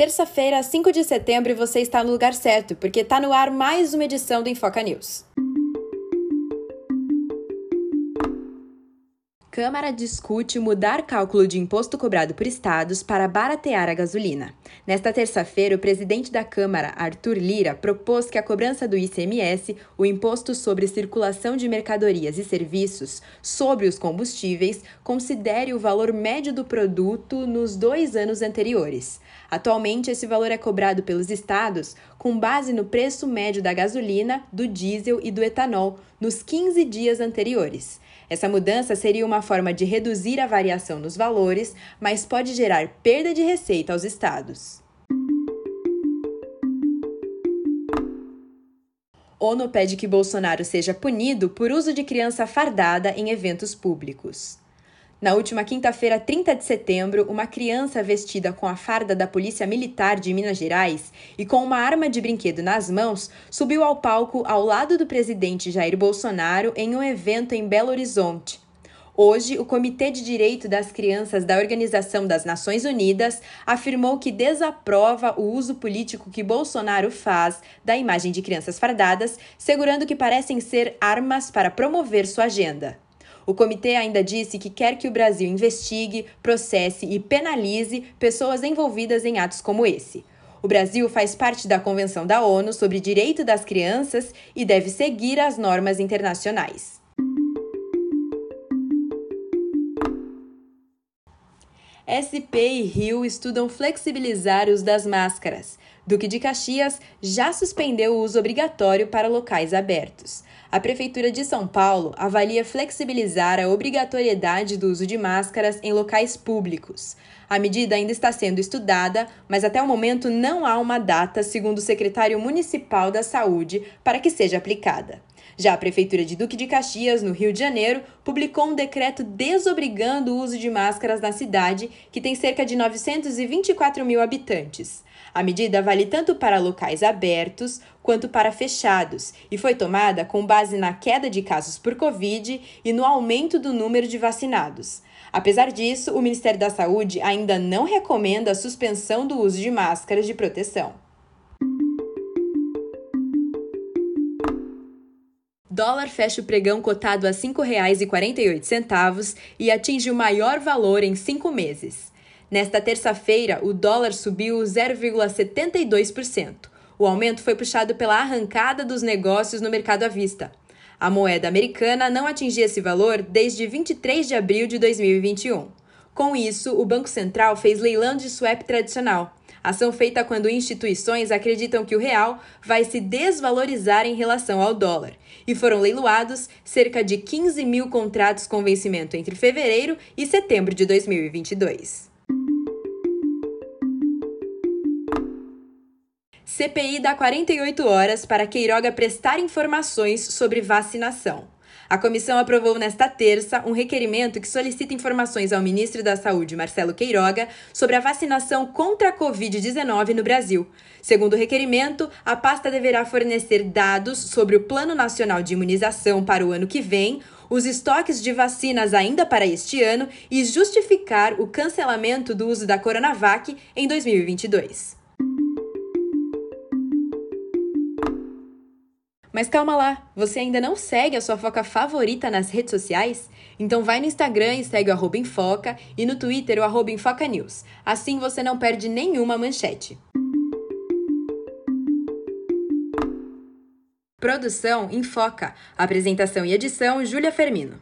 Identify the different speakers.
Speaker 1: Terça-feira, 5 de setembro, você está no lugar certo, porque está no ar mais uma edição do Infoca News. Câmara discute mudar cálculo de imposto cobrado por estados para baratear a gasolina. Nesta terça-feira, o presidente da Câmara, Arthur Lira, propôs que a cobrança do ICMS, o Imposto sobre Circulação de Mercadorias e Serviços, sobre os combustíveis, considere o valor médio do produto nos dois anos anteriores. Atualmente, esse valor é cobrado pelos estados com base no preço médio da gasolina, do diesel e do etanol nos 15 dias anteriores. Essa mudança seria uma forma de reduzir a variação nos valores, mas pode gerar perda de receita aos estados. ONU pede que Bolsonaro seja punido por uso de criança fardada em eventos públicos. Na última quinta-feira, 30 de setembro, uma criança vestida com a farda da Polícia Militar de Minas Gerais e com uma arma de brinquedo nas mãos subiu ao palco ao lado do presidente Jair Bolsonaro em um evento em Belo Horizonte. Hoje, o Comitê de Direito das Crianças da Organização das Nações Unidas afirmou que desaprova o uso político que Bolsonaro faz da imagem de crianças fardadas, segurando que parecem ser armas para promover sua agenda. O comitê ainda disse que quer que o Brasil investigue, processe e penalize pessoas envolvidas em atos como esse. O Brasil faz parte da Convenção da ONU sobre Direito das Crianças e deve seguir as normas internacionais. SP e Rio estudam flexibilizar o uso das máscaras. Duque de Caxias já suspendeu o uso obrigatório para locais abertos. A Prefeitura de São Paulo avalia flexibilizar a obrigatoriedade do uso de máscaras em locais públicos. A medida ainda está sendo estudada, mas até o momento não há uma data, segundo o secretário municipal da Saúde, para que seja aplicada. Já a Prefeitura de Duque de Caxias, no Rio de Janeiro, publicou um decreto desobrigando o uso de máscaras na cidade, que tem cerca de 924 mil habitantes. A medida vale tanto para locais abertos quanto para fechados e foi tomada com base na queda de casos por Covid e no aumento do número de vacinados. Apesar disso, o Ministério da Saúde ainda não recomenda a suspensão do uso de máscaras de proteção. Dólar fecha o pregão cotado a R$ 5,48 e atinge o maior valor em cinco meses. Nesta terça-feira, o dólar subiu 0,72%. O aumento foi puxado pela arrancada dos negócios no mercado à vista. A moeda americana não atingia esse valor desde 23 de abril de 2021. Com isso, o Banco Central fez leilão de swap tradicional, ação feita quando instituições acreditam que o real vai se desvalorizar em relação ao dólar. E foram leiloados cerca de 15 mil contratos com vencimento entre fevereiro e setembro de 2022. CPI dá 48 horas para Queiroga prestar informações sobre vacinação. A comissão aprovou nesta terça um requerimento que solicita informações ao ministro da Saúde, Marcelo Queiroga, sobre a vacinação contra a Covid-19 no Brasil. Segundo o requerimento, a pasta deverá fornecer dados sobre o Plano Nacional de Imunização para o ano que vem, os estoques de vacinas ainda para este ano e justificar o cancelamento do uso da Coronavac em 2022. Mas calma lá, você ainda não segue a sua foca favorita nas redes sociais? Então vai no Instagram e segue o arroba Infoca e no Twitter o arroba News. Assim você não perde nenhuma manchete. Produção Infoca. Apresentação e edição Júlia Fermino.